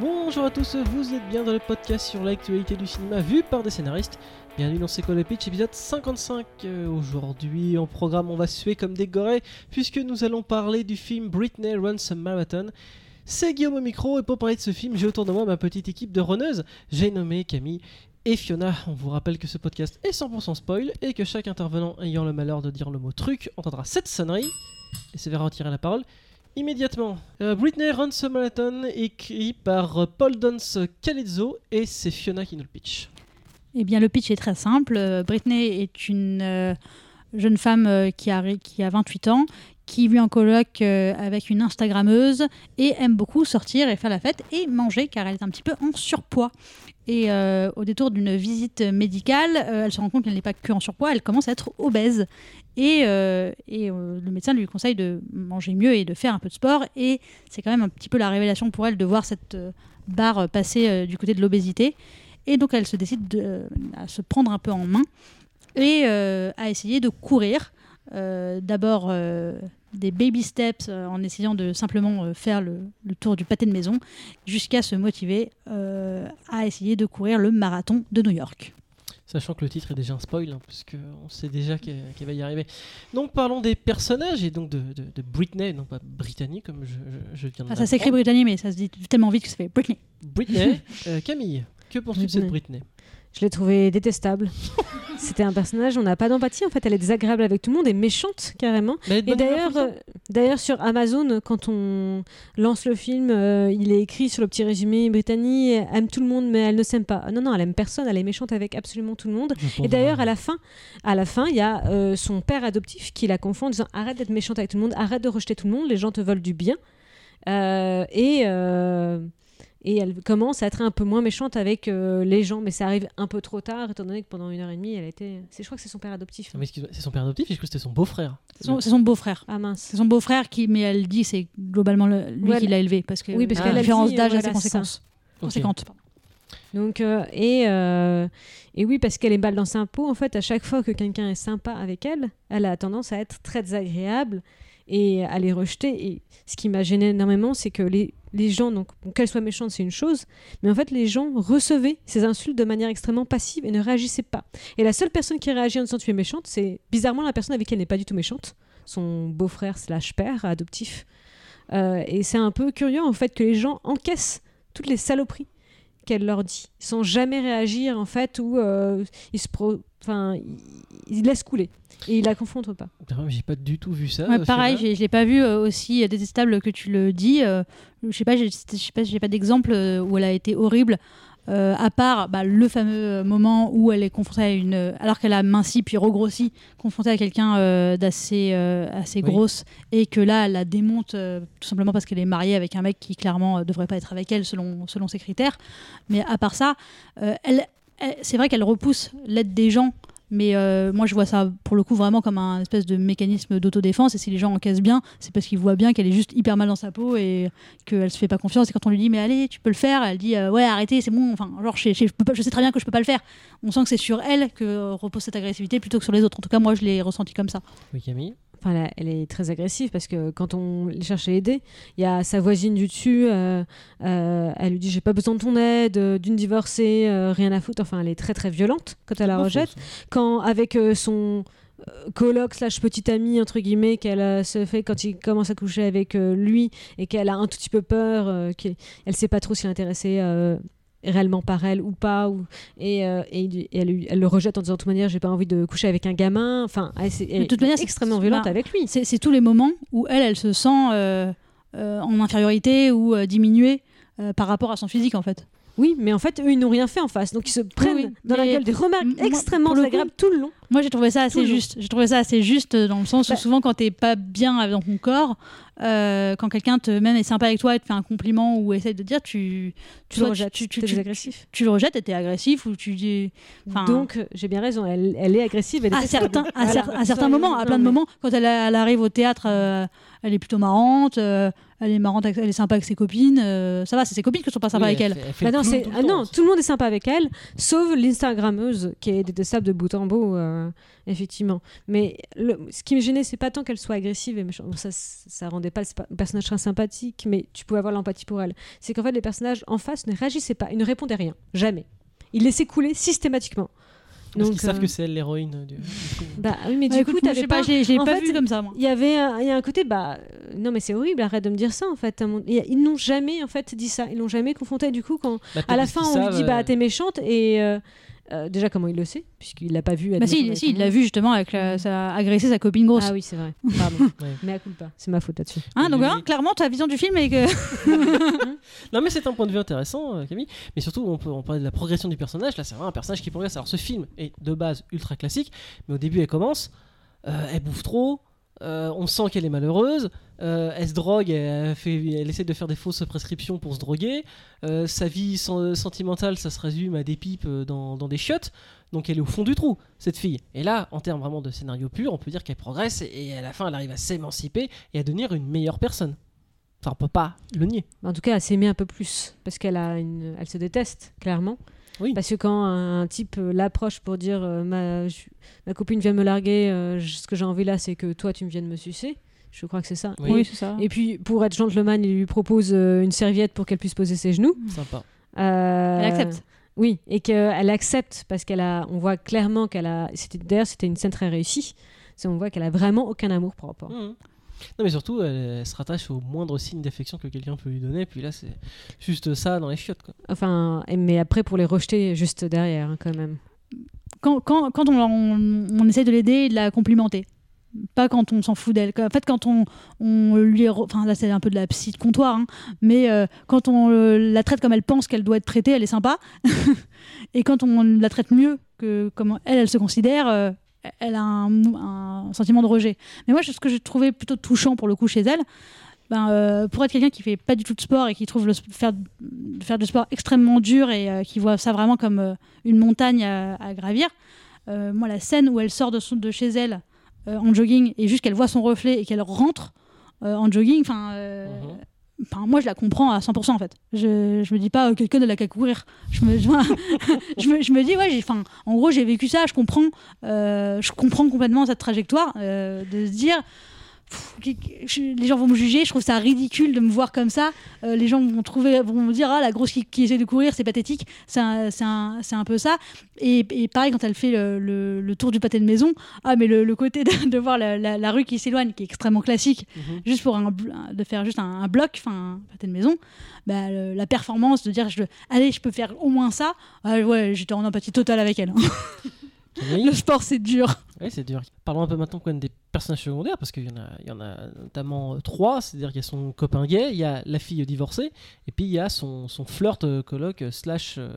Bonjour à tous, vous êtes bien dans le podcast sur l'actualité du cinéma vu par des scénaristes. Bienvenue dans C'est quoi le pitch, épisode 55. Euh, Aujourd'hui, en programme, on va suer comme des gorées puisque nous allons parler du film Britney Runs a Marathon. C'est Guillaume au micro et pour parler de ce film, j'ai autour de moi ma petite équipe de runneuses. J'ai nommé Camille et Fiona. On vous rappelle que ce podcast est 100% spoil et que chaque intervenant ayant le malheur de dire le mot truc entendra cette sonnerie et se verra retirer la parole immédiatement. Euh, Britney Runs a Marathon, écrit par euh, Paul Dance Calezzo et c'est Fiona qui nous le pitch. Eh bien, le pitch est très simple. Euh, Britney est une jeune femme euh, qui, a, qui a 28 ans, qui vit en coloc euh, avec une Instagrammeuse et aime beaucoup sortir et faire la fête et manger car elle est un petit peu en surpoids. Et euh, au détour d'une visite médicale, elle se rend compte qu'elle n'est pas que en surpoids, elle commence à être obèse. Et, le médecin lui conseille de manger mieux et de faire un peu de sport. Et c'est quand même un petit peu la révélation pour elle de voir cette barre passer du côté de l'obésité. Et donc elle se décide de, à se prendre un peu en main et euh, à essayer de courir. Euh, D'abord euh, des baby steps euh, en essayant de simplement euh, faire le, le tour du pâté de maison jusqu'à se motiver euh, à essayer de courir le marathon de New York. Sachant que le titre est déjà un spoil, hein, puisqu'on sait déjà qu'elle va y arriver. Donc parlons des personnages et donc de, de, de Britney, non pas Brittany comme je, je, je viens de Enfin, ça s'écrit. Brittany, mais ça se dit tellement vite que ça fait Britney. Britney. Euh, Camille, que penses-tu de cette Britney? Je l'ai trouvée détestable. C'était un personnage, on n'a pas d'empathie en fait, elle est désagréable avec tout le monde et méchante carrément. Mais Et d'ailleurs, euh, d'ailleurs sur Amazon, quand on lance le film, euh, il est écrit sur le petit résumé Brittany aime tout le monde mais elle ne s'aime pas. Non non, elle aime personne, elle est méchante avec absolument tout le monde. Et d'ailleurs, à la fin, à la fin, il y a euh, son père adoptif qui la confond en disant arrête d'être méchante avec tout le monde, arrête de rejeter tout le monde, les gens te veulent du bien. Et et elle commence à être un peu moins méchante avec euh, les gens, mais ça arrive un peu trop tard, étant donné que pendant une heure et demie, elle était. C'est, je crois que c'est son père adoptif. Ah, mais excuse-moi, c'est son père adoptif, je crois que c'était son beau-frère? C'est son, c'est son beau-frère. Ah mince. C'est son beau-frère qui, mais elle dit c'est globalement le- lui Ouais, qui l'a élevé parce que Oui, parce la qu'elle a différence d'âge a voilà, ses conséquences. Pardon. Donc, euh, et, euh, et oui, parce qu'elle est balle dans sa peau, en fait, à chaque fois que quelqu'un est sympa avec elle, elle a tendance à être très désagréable et à les rejeter. Et ce qui m'a gêné énormément, c'est que les, les gens, donc bon, qu'elle soit méchante, c'est une chose, mais en fait, les gens recevaient ces insultes de manière extrêmement passive et ne réagissaient pas. Et la seule personne qui réagit en disant tu es méchante, c'est bizarrement la personne avec qui elle n'est pas du tout méchante, son beau-frère slash père adoptif. Euh, et c'est un peu curieux, en fait, que les gens encaissent toutes les saloperies qu'elle leur dit, sans jamais réagir en fait, ou euh, ils se pro... enfin, ils, laissent couler et ils la confondent pas. J'ai pas du tout vu ça. Ouais, pareil, je l'ai pas vu euh, aussi détestable que tu le dis. euh, je sais pas, j'ai- je sais pas, j'ai pas d'exemple euh, où elle a été horrible. Euh, à part bah, le fameux moment où elle est confrontée à une, alors qu'elle a minci puis regrossi, confrontée à quelqu'un euh, d'assez euh, assez Oui. grosse et que là elle la démonte tout simplement parce qu'elle est mariée avec un mec qui clairement euh, devrait pas être avec elle selon selon ses critères. Mais à part ça, elle, elle- c'est vrai qu'elle repousse l'aide des gens mais euh, moi, je vois ça pour le coup vraiment comme un espèce de mécanisme d'autodéfense. Et si les gens encaissent bien, c'est parce qu'ils voient bien qu'elle est juste hyper mal dans sa peau et qu'elle se fait pas confiance. Et quand on lui dit, mais allez, tu peux le faire, elle dit, euh, ouais, arrêtez, c'est bon. Enfin, genre, je, je, sais très bien que je peux pas le faire. On sent que c'est sur elle que repose cette agressivité plutôt que sur les autres. En tout cas, moi, je l'ai ressenti comme ça. Oui, Camille. Enfin, elle, elle est très agressive parce que quand on cherche à l'aider, il y a sa voisine du dessus, euh, euh, elle lui dit j'ai pas besoin de ton aide, euh, d'une divorcée, euh, rien à foutre. Enfin, elle est très très violente quand elle la rejette. Quand avec son coloc slash petit ami entre guillemets qu'elle euh, se fait quand il commence à coucher avec euh, lui et qu'elle a un tout petit peu peur, euh, qu'elle elle sait pas trop s'il est intéressé euh, réellement par elle ou pas ou, et, euh, et elle, le rejette en disant de toute manière j'ai pas envie de coucher avec un gamin enfin elle, De toute manière, c'est- extrêmement violente bah, avec lui C'est c'est tous les moments où elle, elle se sent euh, euh, en infériorité ou diminuée par rapport à son physique, en fait. Oui, mais en fait, eux, ils n'ont rien fait en face. Donc, ils se prennent oui, dans la gueule des remarques extrêmement désagréables tout le long. Moi, j'ai trouvé ça assez juste. J'ai trouvé ça assez juste dans le sens où Bah- souvent, quand t'es pas bien dans ton corps, euh, quand quelqu'un te même est sympa avec toi et te fait un compliment ou essaie de dire, tu Tu le rejettes, tu, tu, tu- désagressif. tu le rejettes et t'es agressif ou tu dis. Donc, euh, j'ai bien raison, elle, elle est agressive. Elle est à certains, à, Voilà. cer- à certains moments, à plein de moments, quand elle, elle arrive au théâtre, euh, elle est plutôt marrante. euh, elle est marrante, elle est sympa avec ses copines. euh, ça va, c'est ses copines qui sont pas sympas Oui, avec elle. fait- fait Bah le non, tout le ah non, tout le monde est sympa avec elle, sauf l'Instagrammeuse qui est détestable de bout en bout, euh, effectivement. Mais le- ce qui me gênait, c'est pas tant qu'elle soit agressive et méchante. Bon, ça, ça rendait pas le personnage très sympathique, mais tu pouvais avoir l'empathie pour elle. C'est qu'en fait, les personnages en face ne réagissaient pas, ils ne répondaient rien, jamais. Ils laissaient couler systématiquement. Parce Donc, qu'ils savent euh, que c'est elle l'héroïne du. Bah oui, mais Bah, du coup, t'avais sais pas, en pas fait, vu comme ça, moi. Il y avait un, il y a un côté bah euh, non mais c'est horrible arrête de me dire ça en fait ils n'ont jamais en fait dit ça ils n'ont jamais confronté du coup quand Bah, à la fin on lui dit bah euh, t'es méchante et euh, déjà comment il le sait puisqu'il l'a pas vu Bah si, si, avec il l'a vu justement avec la, ça a agressé sa copine grosse. ah oui c'est vrai pardon Ouais. mais à coup pas c'est ma faute là-dessus Hein, donc Oui. hein, clairement, ta vision du film est que. Non mais c'est un point de vue intéressant euh, Camille, mais surtout on peut on parlait de la progression du personnage, là c'est vraiment un personnage qui progresse. Alors ce film est de base ultra classique, mais au début elle commence, euh, elle bouffe trop, euh, on sent qu'elle est malheureuse, euh, elle se drogue, elle, essaie de faire des fausses prescriptions pour se droguer, euh, sa vie sen- sentimentale ça se résume à des pipes dans, des chiottes, donc elle est au fond du trou cette fille. Et là en termes vraiment de scénario pur, on peut dire qu'elle progresse et, à la fin elle arrive à s'émanciper et à devenir une meilleure personne. Enfin on peut pas le nier. en tout cas elle s'aimait un peu plus parce qu'elle se déteste clairement Oui. parce que quand un, un type euh, l'approche pour dire euh, ma, je- ma copine vient me larguer euh, je- ce que j'ai envie là c'est que toi tu me viennes me sucer je crois que c'est ça Oui. c'est ça. Et puis, pour être gentleman, il lui propose euh, une serviette pour qu'elle puisse poser ses genoux. Sympa. Euh, Elle accepte. Oui, et qu'elle accepte parce qu'elle a. On voit clairement qu'elle a. D'ailleurs c'était une scène très réussie. C'est on voit qu'elle a vraiment aucun amour propre. Non mais surtout, elle, elle se rattache au moindre signe d'affection que quelqu'un peut lui donner, puis là c'est juste ça dans les chiottes quoi. Enfin, et- mais après pour les rejeter juste derrière hein, quand même. Quand, quand, quand on, on, on essaie de l'aider et de la complimenter. Pas quand on s'en fout d'elle. En fait, quand on, on lui. Enfin, là, c'est un peu de la psy de comptoir, hein, mais euh, quand on euh, la traite comme elle pense qu'elle doit être traitée, elle est sympa. et quand on la traite mieux que comme elle, elle se considère, euh, elle a un, sentiment de rejet. Mais moi, ce que j'ai trouvé plutôt touchant pour le coup chez elle, ben, euh, pour être quelqu'un qui fait pas du tout de sport et qui trouve le, faire, faire du sport extrêmement dur et euh, qui voit ça vraiment comme euh, une montagne à, à gravir, moi, la scène où elle sort de, son- de chez elle en jogging et juste qu'elle voit son reflet et qu'elle rentre en jogging, enfin. Moi, je la comprends à 100% en fait. Je, je me dis pas, euh, quelqu'un de la qu'à courir. Je me, je, me, je dis, en gros, j'ai vécu ça, je comprends, euh, je comprends complètement cette trajectoire euh, de se dire, les gens vont me juger, je trouve ça ridicule de me voir comme ça. Euh, les gens vont trouver, vont me dire, ah, la grosse qui, qui essaie de courir, c'est pathétique. C'est un, c'est un, un peu ça. Et, et pareil, quand elle fait le, le- le tour du pâté de maison, ah, mais le, le côté de, de voir la, la- la rue qui s'éloigne, qui est extrêmement classique, Mhm. juste pour un, de faire juste un, bloc, enfin, un pâté de maison, bah, la performance de dire, je, allez, je peux faire au moins ça, ah, ouais, j'étais en empathie totale avec elle. hein. Le sport, c'est dur. Oui, c'est dur. Parlons un peu maintenant quand même des personnages secondaires, parce qu'il y, en a- il y en a notamment euh, trois, c'est-à-dire qu'il y a son copain gay, il y a la fille divorcée, et puis il y a son, son flirt euh, coloc euh, slash, euh,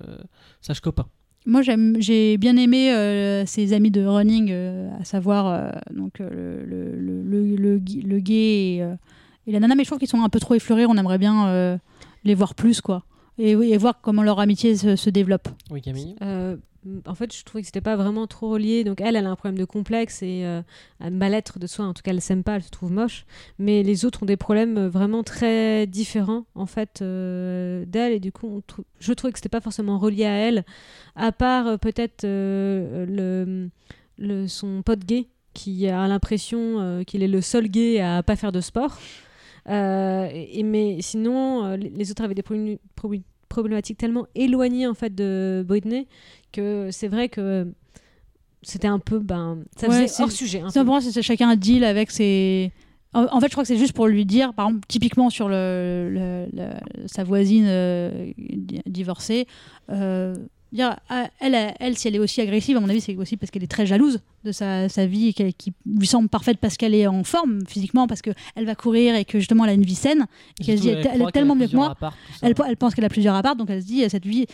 slash copain. Moi, j'ai bien aimé euh, ses amis de running, euh, à savoir euh, donc, euh, le, le, le, le, gay et, euh, et la nana, mais je trouve qu'ils sont un peu trop effleurés, on aimerait bien euh, les voir plus, quoi. Et, voir comment leur amitié se, se développe. Oui, Camille Euh, en fait, je trouvais que c'était pas vraiment trop relié. Donc elle, elle a un problème de complexe et euh, mal-être de soi. En tout cas, elle s'aime pas, elle se trouve moche. Mais les autres ont des problèmes euh, vraiment très différents en fait euh, d'elle. Et du coup, je trouvais que c'était pas forcément relié à elle, à part euh, peut-être le, son pote gay qui a l'impression qu'il est le seul gay à pas faire de sport. Mais sinon, les- autres avaient des problèmes- problématiques tellement éloignées en fait de Britney que c'est vrai que c'était un peu ben ça Ouais, faisait c'est- hors sujet c'est chacun un deal avec ses. En, fait, je crois que c'est juste pour lui dire, par exemple, typiquement sur le, le- le- sa voisine euh, di- divorcée, euh, dire, ah, elle, elle, si elle est aussi agressive, à mon avis, c'est aussi parce qu'elle est très jalouse de sa, sa vie et qu'elle- qui lui semble parfaite parce qu'elle est en forme physiquement, parce qu'elle va courir et que justement elle a une vie saine et qu'elle se dit, elle, elle est tellement mieux que moi, elle, elle pense qu'elle a plusieurs apparts, donc elle se dit, cette vie,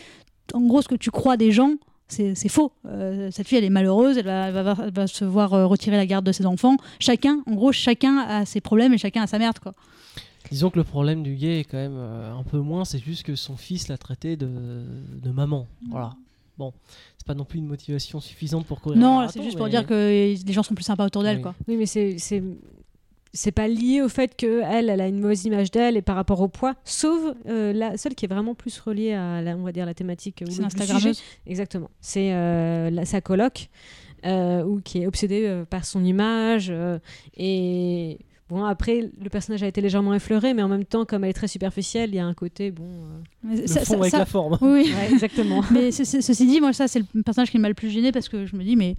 en gros, ce que tu crois des gens, c'est faux. Euh, cette fille, elle est malheureuse, elle va, va, va se voir euh, retirer la garde de ses enfants. Chacun, en gros, chacun a ses problèmes et chacun a sa merde, quoi. Disons que le problème du gay est quand même euh, un peu moins, c'est juste que son fils l'a traité de, de maman. Voilà. Bon, c'est pas non plus une motivation suffisante pour courir. non, c'est juste pour dire que les gens sont plus sympas autour d'elle, Oui. quoi. Oui, mais c'est c'est c'est pas lié au fait que elle, a une mauvaise image d'elle et par rapport au poids, sauf euh, la seule qui est vraiment plus reliée à, la, on va dire, la thématique ou le Instagrammeuse. sujet. Exactement. C'est euh, la- sa coloc euh, ou qui est obsédée euh, par son image euh, et bon après le personnage a été légèrement effleuré, mais en même temps comme elle est très superficielle, il y a un côté bon. euh, Mais Le ça- fond ça- avec ça- la forme. Oui, ouais, exactement. mais ce- ce- ceci dit, moi, ça, c'est le personnage qui m'a le plus gêné parce que je me dis, mais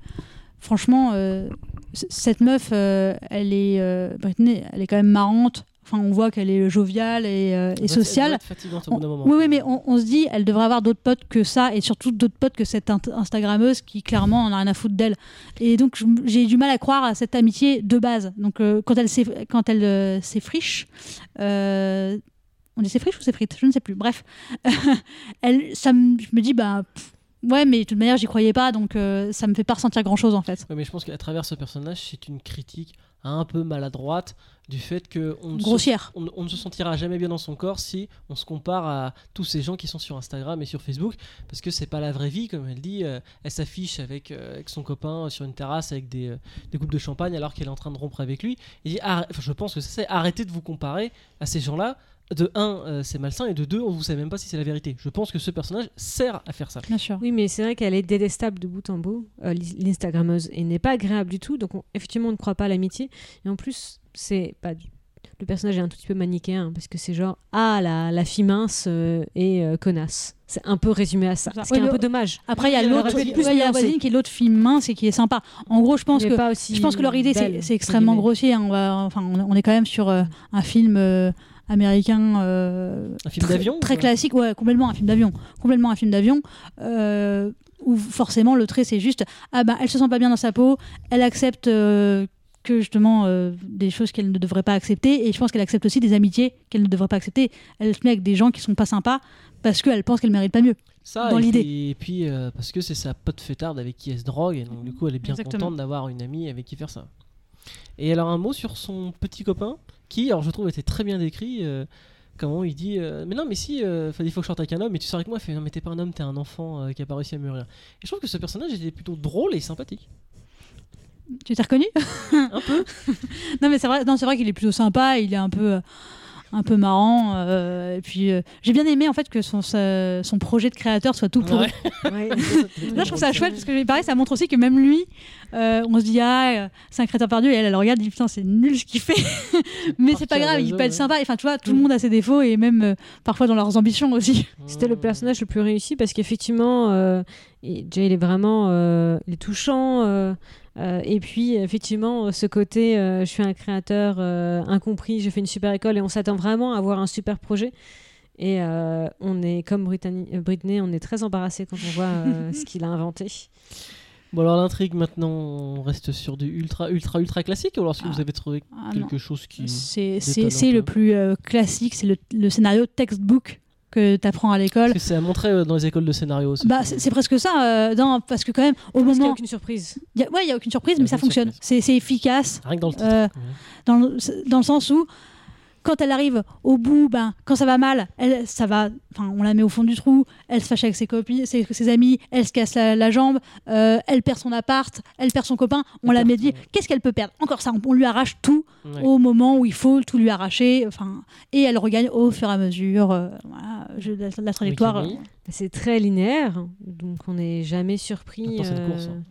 franchement, euh, cette meuf, euh, elle est. euh, Britney, elle est quand même marrante. Enfin, on voit qu'elle est joviale et, euh, et sociale. fatigante au bout d'un moment. Oui, oui, mais on, on se dit, elle devrait avoir d'autres potes que ça, et surtout d'autres potes que cette Instagrammeuse qui clairement en a rien à foutre d'elle. Et donc j'ai du mal à croire à cette amitié de base. Donc euh, quand elle quand elle euh, s'effriche, euh, on dit s'effriche ou s'effrite, je ne sais plus. Bref, elle, ça me, je me dis bah pff, ouais, mais de toute manière j'y croyais pas, donc euh, ça me fait pas ressentir grand chose en fait. Ouais, mais je pense qu'à travers ce personnage, c'est une critique un peu maladroite du fait que on ne, se, Grossière. on, on ne se sentira jamais bien dans son corps si on se compare à tous ces gens qui sont sur Instagram et sur Facebook, parce que c'est pas la vraie vie, comme elle dit. euh, elle s'affiche avec, euh, avec son copain sur une terrasse avec des, euh, des coupes de champagne alors qu'elle est en train de rompre avec lui. Et dit, arrête- enfin, je pense que ça, c'est arrêtez de vous comparer à ces gens-là. De un, euh, c'est malsain, et de deux, on ne sait même pas si c'est la vérité. Je pense que ce personnage sert à faire ça. Bien sûr. Oui, mais c'est vrai qu'elle est détestable de bout en bout, euh, l'I- l'Instagrammeuse, et n'est pas agréable du tout. Donc, on- effectivement, on ne croit pas à l'amitié. Et en plus, c'est pas du- le personnage est un tout petit peu manichéen parce que c'est genre ah la, la fille mince euh, et euh, connasse. C'est un peu résumé à ça. C'est ça. Ce qui est Oui, un peu dommage. Après il y a l'autre, plus ouais, il y a la voisine qui est l'autre fille mince et qui est sympa. En gros, je pense que pas aussi Je pense que leur idée, c'est extrêmement grossier. hein. On, va- enfin, on, on est quand même sur euh, un film euh, américain. euh, Un film d'avion Très classique, ouais, complètement un film d'avion. Complètement un film d'avion. euh, où forcément le trait, c'est juste ah ben, elle se sent pas bien dans sa peau, elle accepte. euh, que justement euh, des choses qu'elle ne devrait pas accepter et je pense qu'elle accepte aussi des amitiés qu'elle ne devrait pas accepter elle se met avec des gens qui sont pas sympas parce qu'elle pense qu'elle mérite pas mieux Ça, dans et l'idée. puis- Et puis, euh, parce que c'est sa pote fêtarde avec qui elle se drogue, et donc du coup, elle est bien Exactement. contente d'avoir une amie avec qui faire ça. Et alors, un mot sur son petit copain, qui, alors je trouve, était très bien décrit. euh, comment il dit euh, Mais non, mais si, euh, il faut que je sorte avec un homme, mais tu sors avec moi. Il fait Non, mais t'es pas un homme, t'es un enfant qui a pas réussi à mûrir. Et je trouve que ce personnage était plutôt drôle et sympathique. tu t'es reconnu? Un peu. Non mais c'est vrai, non c'est vrai qu'il est plutôt sympa, il est un peu, un peu marrant. euh, et puis euh, j'ai bien aimé en fait que son, sa- son projet de créateur soit tout pour. Ouais. Ouais. Là je trouve ça chouette parce que pareil ça montre aussi que même lui, euh, on se dit ah c'est un créateur perdu et elle elle regarde, elle dit putain c'est nul ce qu'il fait. mais c'est pas grave, il peut être sympa. Enfin tu vois tout le monde a ses défauts et même euh, parfois dans leurs ambitions aussi. C'était le personnage le plus réussi parce qu'effectivement, euh, Jay, il est vraiment euh, il est touchant. Euh, et puis, effectivement, euh, ce côté, euh, je suis un créateur euh, incompris, j'ai fait une super école et on s'attend vraiment à avoir un super projet. Et euh, on est, comme Brittany- Britney, on est très embarrassé quand on voit euh, ce qu'il a inventé. Bon, alors l'intrigue maintenant, on reste sur du ultra, ultra, ultra classique, ou alors est-ce que Ah. vous avez trouvé Ah, non. quelque chose qui. C'est le plus euh, classique, c'est le, le scénario textbook que tu apprends à l'école. C'est à montrer euh, dans les écoles de scénario. ce Bah, c'est presque ça, euh, non, parce que quand même, au Parce qu'il n'y a moment. aucune surprise. y a- ouais, il n'y a aucune surprise, mais ça fonctionne. C'est c'est efficace, Rien que dans le titre. euh, Ouais. dans le, dans le sens où, quand elle arrive au bout, ben, quand ça va mal, elle, ça va, enfin, on la met au fond du trou, elle se fâche avec ses copines, ses, ses amis, elle se casse la, la jambe, euh, elle perd son appart, elle perd son copain, on la met dit, qu'est-ce qu'elle peut perdre? Encore ça, on, on lui arrache tout Ouais. au moment où il faut tout lui arracher, enfin, et elle regagne au fur et à mesure, euh, voilà, je- la, la trajectoire. Euh, C'est très linéaire, donc on n'est jamais surpris Attends, c'est une euh, course, hein.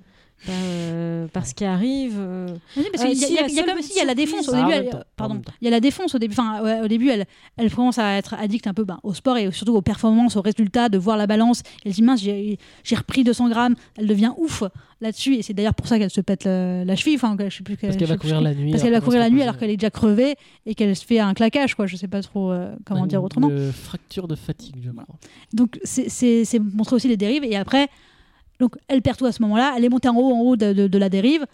Par, euh, par ce qui arrive. euh. Oui, Euh, y il y a- la il y a seule comme aussi il y a la petite défonce au début. Ah, elle- pardon, il y a la défonce au début. Enfin, ouais, au début, elle, elle commence à être addicte un peu ben, au sport et surtout aux performances, aux résultats, de voir la balance. Elle se dit mince, j'ai repris 200 grammes. Elle devient ouf là-dessus et c'est d'ailleurs pour ça qu'elle se pète le- la cheville. Enfin, je sais plus. Parce qu'elle va courir la nuit. Parce qu'elle va alors courir la qu'elle nuit alors qu'elle est déjà crevée et qu'elle se fait un claquage, quoi. Je sais pas trop euh, comment dire autrement. Une fracture de fatigue, je crois. Donc c'est montrer aussi les dérives et après donc elle perd tout à ce moment-là, elle est montée en haut en haut de, de- de la dérive,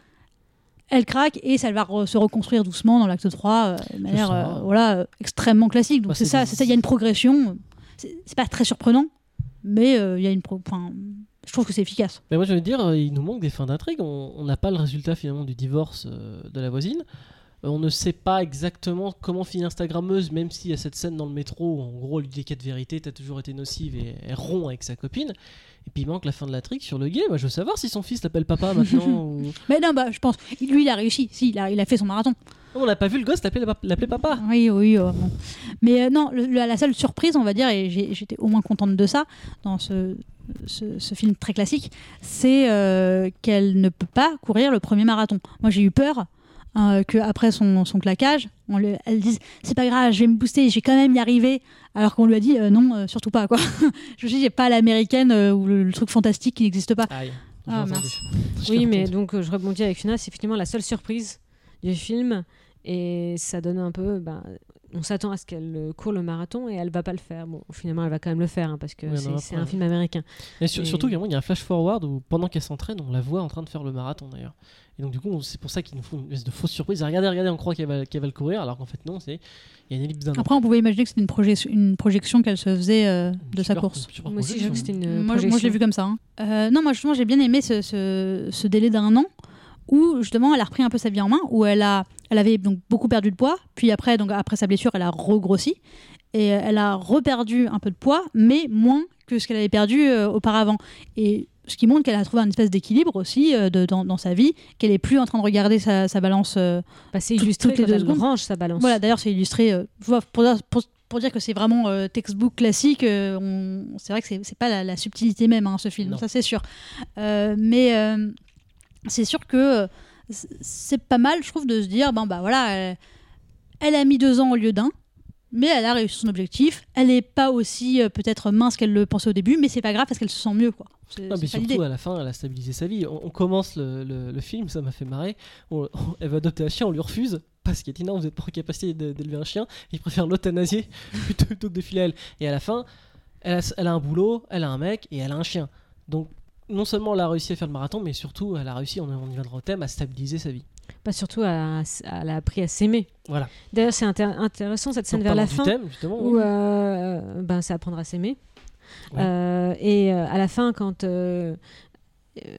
elle craque et ça va re- se reconstruire doucement dans l'acte 3 euh, de manière euh, voilà euh, extrêmement classique. Donc Bah, c'est ça, il y a une progression. C'est pas très surprenant, mais il y a une pro- enfin, je trouve que c'est efficace. Mais moi, je veux dire, il nous manque des fins d'intrigue. On n'a pas le résultat finalement du divorce de la voisine. Euh, on ne sait pas exactement comment finit Instagrammeuse, même s'il y a cette scène dans le métro où en gros lui dit qu'elle vérité, t'as toujours été nocive et elle rompt avec sa copine. Et puis il manque la fin de la trick sur le gay. Moi je veux savoir si son fils l'appelle papa maintenant. ou... Mais non, bah, je pense. Lui, il a réussi. Si, il a, il a fait son marathon. On n'a pas vu le gosse l'appeler papa. Oui, oui. euh, bon. Mais euh, non, le- la, seule surprise, on va dire, et j'étais au moins contente de ça dans ce, ce, ce film très classique, c'est euh, qu'elle ne peut pas courir le premier marathon. Moi, j'ai eu peur euh, qu'après son, son claquage, on le- elle dise c'est pas grave, je vais me booster, je vais quand même y arriver. Alors qu'on lui a dit euh, non, euh, surtout pas quoi. je me suis dit, j'ai pas l'américaine euh, ou le, le truc fantastique qui n'existe pas. Aïe. Ah, Oui, mais donc euh, je rebondis avec Fina, c'est effectivement la seule surprise du film. Et ça donne un peu. ben, on s'attend à ce qu'elle euh, court le marathon et elle va pas le faire. Bon, finalement, elle va quand même le faire hein, parce que Ouais, c'est un film américain. Et sur- Et- surtout, il y a un flash forward où pendant qu'elle s'entraîne, on la voit en train de faire le marathon d'ailleurs. Et donc, du coup, c'est pour ça qu'ils nous font une espèce de fausse surprise. Ah, Regardez, regardez, on croit qu'elle va, qu'elle va le courir, alors qu'en fait, non, c'est il y a une ellipse d'un an. Après, on pouvait imaginer que c'était une, projection- une projection qu'elle se faisait euh, de sa course. Moi aussi, projection. vu que c'était une moi, je- moi, je l'ai projection. vu comme ça. hein. Euh, non, moi justement, j'ai bien aimé ce, ce- ce délai d'un an où justement elle a repris un peu sa vie en main, où elle a, elle avait donc beaucoup perdu de poids, puis après, donc après sa blessure, elle a regrossi et euh, elle a reperdu un peu de poids, mais moins que ce qu'elle avait perdu euh, auparavant. Et ce qui montre qu'elle a trouvé un espèce d'équilibre aussi euh, de- dans, dans sa vie, qu'elle est plus en train de regarder sa, sa balance. euh, Bah, c'est illustré toutes les deux secondes. range sa balance. voilà, d'ailleurs, c'est illustré pour, pour, pour- pour dire que c'est vraiment textbook classique. c'est vrai que c'est pas la, la subtilité même, hein, ce film, Non. ça c'est sûr. Mais c'est sûr que euh, c'est pas mal, je trouve, de se dire bon, bah voilà, elle, elle a mis deux ans au lieu d'un. Mais elle a réussi son objectif. Elle n'est pas aussi euh, peut-être mince qu'elle le pensait au début, mais c'est pas grave parce qu'elle se sent mieux. Quoi. Ah, mais surtout à la fin, elle a stabilisé sa vie. On, on commence le, le- le film, ça m'a fait marrer. On- on- elle va adopter un chien, on lui refuse parce qu'il dit non, vous n'êtes pas en capacité d'élever un chien. Il préfère l'euthanasier plutôt, plutôt que de filer à elle. Et à la fin, elle a, elle a un boulot, elle a un mec et elle a un chien. Donc non seulement elle a réussi à faire le marathon, mais surtout elle a réussi, on, on y viendra au thème, à stabiliser sa vie. Pas surtout, à- à- elle a appris à s'aimer. Voilà. D'ailleurs, c'est intér- intéressant cette scène vers la fin thème, justement. où oui. euh, ben, c'est apprendre à s'aimer. Ouais. Euh, et euh, à la fin, quand euh,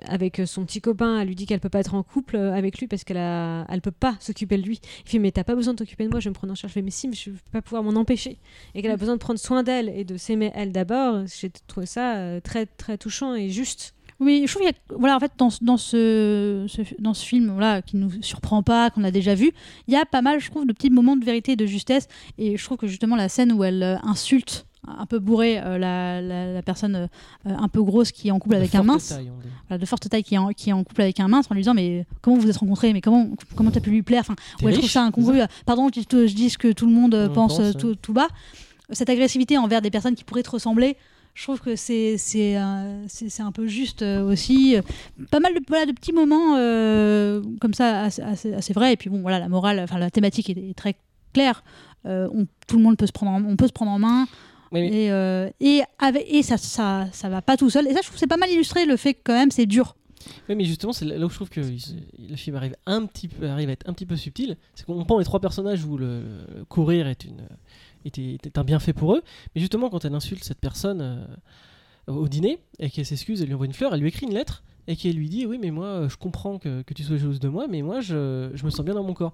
avec son petit copain, elle lui dit qu'elle peut pas être en couple avec lui parce qu'elle a, elle peut pas s'occuper de lui. Il fait mais t'as pas besoin de t'occuper de moi, je vais me prendre en charge. Je fais mais si, mais je vais pas pouvoir m'en empêcher. Et qu'elle a besoin de prendre soin d'elle et de s'aimer elle d'abord. J'ai trouvé ça très très touchant et juste. Oui, je trouve qu'il y a, voilà, en fait, dans, ce- dans ce, ce- dans ce film, voilà, qui nous surprend pas, qu'on a déjà vu, il y a pas mal, je trouve, de petits moments de vérité et de justesse. Et je trouve que justement, la scène où elle euh, insulte un peu bourrée euh, la, la- la personne euh, un peu grosse qui est en couple De avec un mince, taille, voilà, de forte taille qui est, en, qui est en couple avec un mince, en lui disant mais comment vous vous êtes rencontrés, mais comment comment t'as pu lui plaire, enfin, T'es où elle trouve riche, ça incongru. Pardon, je je dis ce que tout le monde euh, On pense, euh, ouais. tout bas. Cette agressivité envers des personnes qui pourraient te ressembler, je trouve que c'est c'est un, c'est- c'est un peu juste euh, aussi. Pas mal de, voilà, de petits moments euh, comme ça assez, assez, assez vrais. Et puis bon, voilà, la morale, enfin la thématique est, est très claire. Euh, on- tout le monde peut se prendre en, on peut se prendre en main. Oui, oui. Et, euh, et, avec, et ça, ça, ça va pas tout seul. Et ça, je trouve que c'est pas mal illustré le fait que quand même c'est dur. Oui, mais justement, c'est là où je trouve que le film arrive, un petit peu, arrive à être un petit peu subtil. C'est qu'on prend les trois personnages où le, le courir est, une, était, était un bienfait pour eux. Mais justement, quand elle insulte cette personne euh, au dîner et qu'elle s'excuse, elle lui envoie une fleur, elle lui écrit une lettre et qu'elle lui dit Oui, mais moi, je comprends que, que tu sois jalouse de moi, mais moi, je, je me sens bien dans mon corps.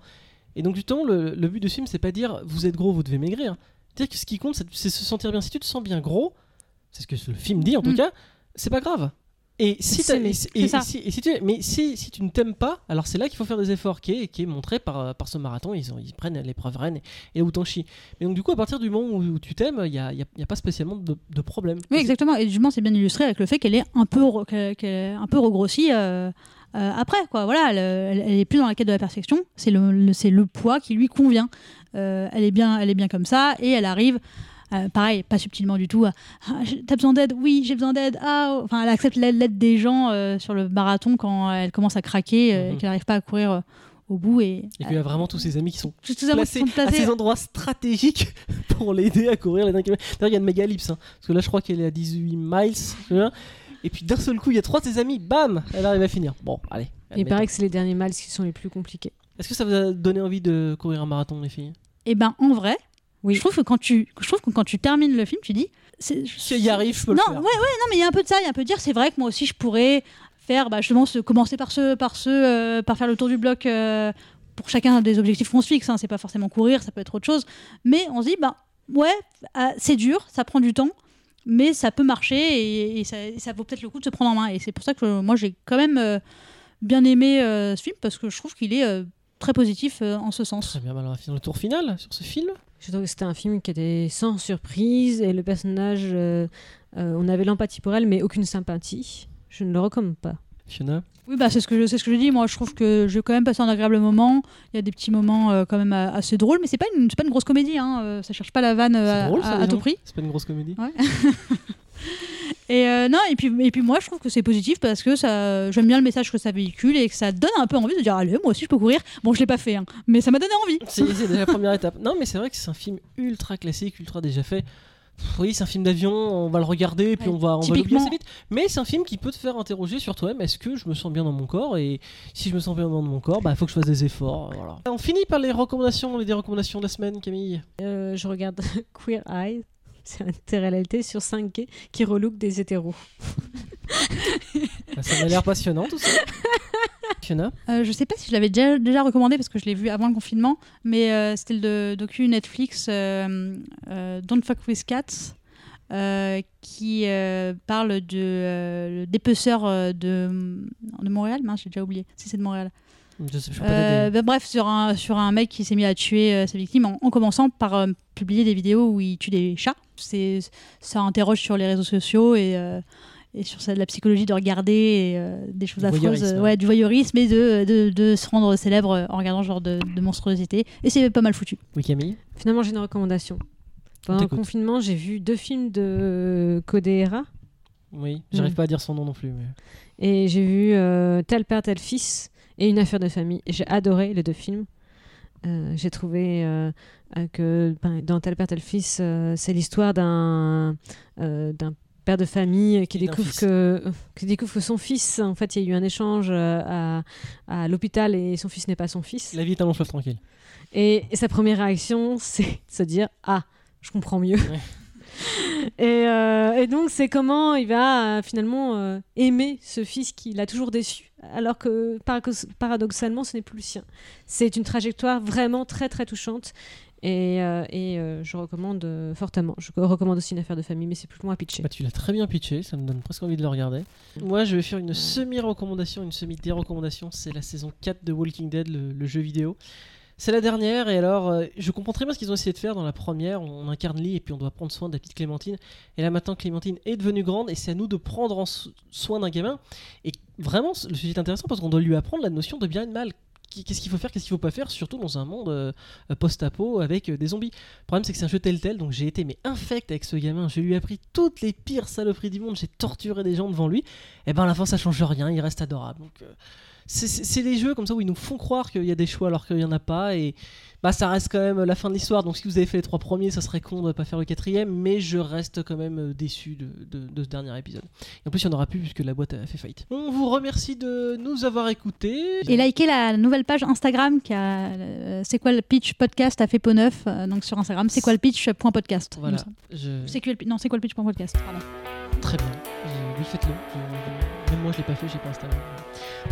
Et donc, justement, le, le but du film, c'est pas dire Vous êtes gros, vous devez maigrir. Dire que ce qui compte, c'est c'est se sentir bien. Si tu te sens bien gros, c'est ce que le film dit en tout Mm. cas, c'est pas grave. Et si et et tu- mais si, si tu ne t'aimes pas, alors c'est là qu'il faut faire des efforts, qui est, qui est montré par, par ce marathon. Ils, ont- ils prennent l'épreuve reine et, et où t'en chies. Mais donc, du coup, à partir du moment où, où tu t'aimes, il n'y a, y a- y a pas spécialement de, de problème. Oui, exactement. Et justement, c'est bien illustré avec le fait qu'elle est un peu, est un peu regrossie euh, euh, après. Quoi. Voilà, elle, elle, elle est plus dans la quête de la perfection. C'est le, le- c'est le poids qui lui convient. Euh, elle, est bien, elle est bien comme ça et elle arrive. Euh, pareil, pas subtilement du tout. à, Ah, T'as besoin d'aide? Oui, j'ai besoin d'aide. Ah, oh. enfin, elle accepte l'aide des gens euh, sur le marathon quand elle commence à craquer, euh, Mhm. qu'elle n'arrive pas à courir euh, au bout. Et, Et qu'il y a vraiment tous ses amis qui sont Tous placés sont à ces endroits stratégiques pour l'aider à courir les 20 km. D'ailleurs, il y a une méga ellipse. hein, parce que là, je crois qu'elle est à 18 miles. Et puis d'un seul coup, il y a trois de ses amis, bam, elle arrive à finir. Bon, allez. Il paraît que c'est les derniers miles qui sont les plus compliqués. Est-ce que ça vous a donné envie de courir un marathon, les filles? Eh ben, en vrai, Oui. je trouve que quand tu, je trouve que quand tu termines le film, tu dis, c'est- Si y arrive, je peux non, le faire. Ouais, ouais, non, mais il y a un peu de ça, il y a un peu de dire, c'est vrai que moi aussi, je pourrais faire, bah, justement, ce- commencer par ce, par ce, euh, par faire le tour du bloc euh, pour chacun des objectifs qu'on se fixe. Hein. C'est pas forcément courir, ça peut être autre chose. Mais on se dit, bah ouais, ah, c'est dur, ça prend du temps, mais ça peut marcher et, et ça, et ça vaut peut-être le coup de se prendre en main. Et c'est pour ça que moi j'ai quand même euh, bien aimé euh, ce film parce que je trouve qu'il est euh, très positif euh, en ce sens. Très bien, bah, alors on va finir le tour final sur ce film. Je trouve que c'était un film qui était sans surprise et le personnage, euh, euh, on avait l'empathie pour elle, mais aucune sympathie. Je ne le recommande pas. Fiona Oui, bah, c'est ce que je, c'est ce que je dis. Moi, je trouve que j'ai quand même passé un agréable moment. Il y a des petits moments euh, quand même assez drôles, mais c'est pas une, c'est pas une grosse comédie. Hein. Ça cherche pas la vanne à, drôle ça à- à déjà tout prix. C'est pas une grosse comédie Et euh, non, et puis, et puis moi, je trouve que c'est positif parce que ça, j'aime bien le message que ça véhicule et que ça donne un peu envie de dire allez, moi aussi je peux courir. Bon, je l'ai pas fait, hein, mais ça m'a donné envie. C'est déjà la première étape. Non, mais c'est vrai que c'est un film ultra classique, ultra déjà fait. Pff, Oui, c'est un film d'avion, on va le regarder, puis Ouais. on va, on va l'oublier assez vite. Mais c'est un film qui peut te faire interroger sur toi-même. Est-ce que je me sens bien dans mon corps? Et si je me sens bien dans mon corps, bah faut que je fasse des efforts. Voilà. On finit par les recommandations, les des recommandations de la semaine, Camille. Euh, je regarde Queer Eye, c'est une télé-réalité sur 5G qui relook des hétéros. Bah, ça m'a l'air passionnant tout ça. Fiona? Euh, je sais pas si je l'avais déjà, déjà recommandé parce que je l'ai vu avant le confinement, mais euh, c'était le do- docu Netflix euh, euh, Don't Fuck with Cats. euh, qui euh, parle de euh, dépeceur de, de Montréal, j'ai déjà oublié, si c'est de Montréal. Je sais, je pas Euh, bah, bref, sur un, sur un mec qui s'est mis à tuer euh, sa victime en, en commençant par euh, publier des vidéos où il tue des chats. C'est, ça interroge sur les réseaux sociaux et, euh, et sur ça, la psychologie de regarder et, euh, des choses Du affreuses, voyeurisme. euh, ouais, du voyeurisme et de, de, de se rendre célèbre en regardant ce genre de, de monstruosité. Et c'est pas mal foutu. Oui, Camille? Finalement, j'ai une recommandation. Pendant le confinement, j'ai vu deux films de Codera Oui, j'arrive Mm. pas à dire son nom non plus. Mais... et j'ai vu euh, Tel père, tel fils et Une affaire de famille. J'ai adoré les deux films. Euh, j'ai trouvé euh, euh, que ben, dans Tel père, tel fils, euh, c'est l'histoire d'un père de famille qui découvre que qui découvre que son fils, en fait, il y a eu un échange à, à l'hôpital et son fils n'est pas son fils. La vie est un long tranquille. Et, et sa première réaction, c'est de se dire Ah, je comprends mieux. Ouais. Et, euh, et donc, c'est comment il va euh, finalement euh, aimer ce fils qui l'a toujours déçu, alors que paradox- paradoxalement, ce n'est plus le sien. C'est une trajectoire vraiment très très touchante. Et, et, je recommande fortement. Je recommande aussi une affaire de famille, mais c'est plus loin à pitcher. Bah, tu l'as très bien pitché, ça me donne presque envie de le regarder. Moi, je vais faire une semi-recommandation, une semi-dérecommandation. C'est la saison 4 de Walking Dead, le, le jeu vidéo. C'est la dernière, et alors, euh, je comprends très bien ce qu'ils ont essayé de faire dans la première. On incarne Lee, et puis on doit prendre soin de la petite Clémentine. Et là, maintenant, Clémentine est devenue grande, et c'est à nous de prendre en so- soin d'un gamin. Et vraiment, le sujet est intéressant parce qu'on doit lui apprendre la notion de bien et de mal. Qu'est-ce qu'il faut faire, qu'est-ce qu'il faut pas faire, surtout dans un monde euh, post-apo avec euh, des zombies. Le problème, c'est que c'est un jeu tel-tel, donc j'ai été mais infect avec ce gamin. Je lui ai appris toutes les pires saloperies du monde. J'ai torturé des gens devant lui. Et ben à la fin, ça change rien. Il reste adorable. Donc c'est- des jeux comme ça où ils nous font croire qu'il y a des choix alors qu'il y en a pas. Et bah ça reste quand même la fin de l'histoire. Donc si vous avez fait les trois premiers, ça serait con de pas faire le quatrième. Mais je reste quand même euh, déçu de, de- de ce dernier épisode. Et en plus, il n'y en aura plus puisque la boîte a fait faillite. On vous remercie de nous avoir écoutés. Et likez la nouvelle page Instagram qui a euh, C'est quoi le pitch podcast à fait peau neuf. euh, donc sur Instagram, c'est quoi le pitch point podcast. Voilà. Je... C'est quoi le pi- non, c'est quoi le pitch point podcast. Pardon. Très bien. Euh, oui, faites-le. Je- Même moi, je l'ai pas fait, j'ai pas Instagram.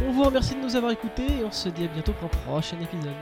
On vous remercie de nous avoir écoutés et on se dit à bientôt pour un prochain épisode.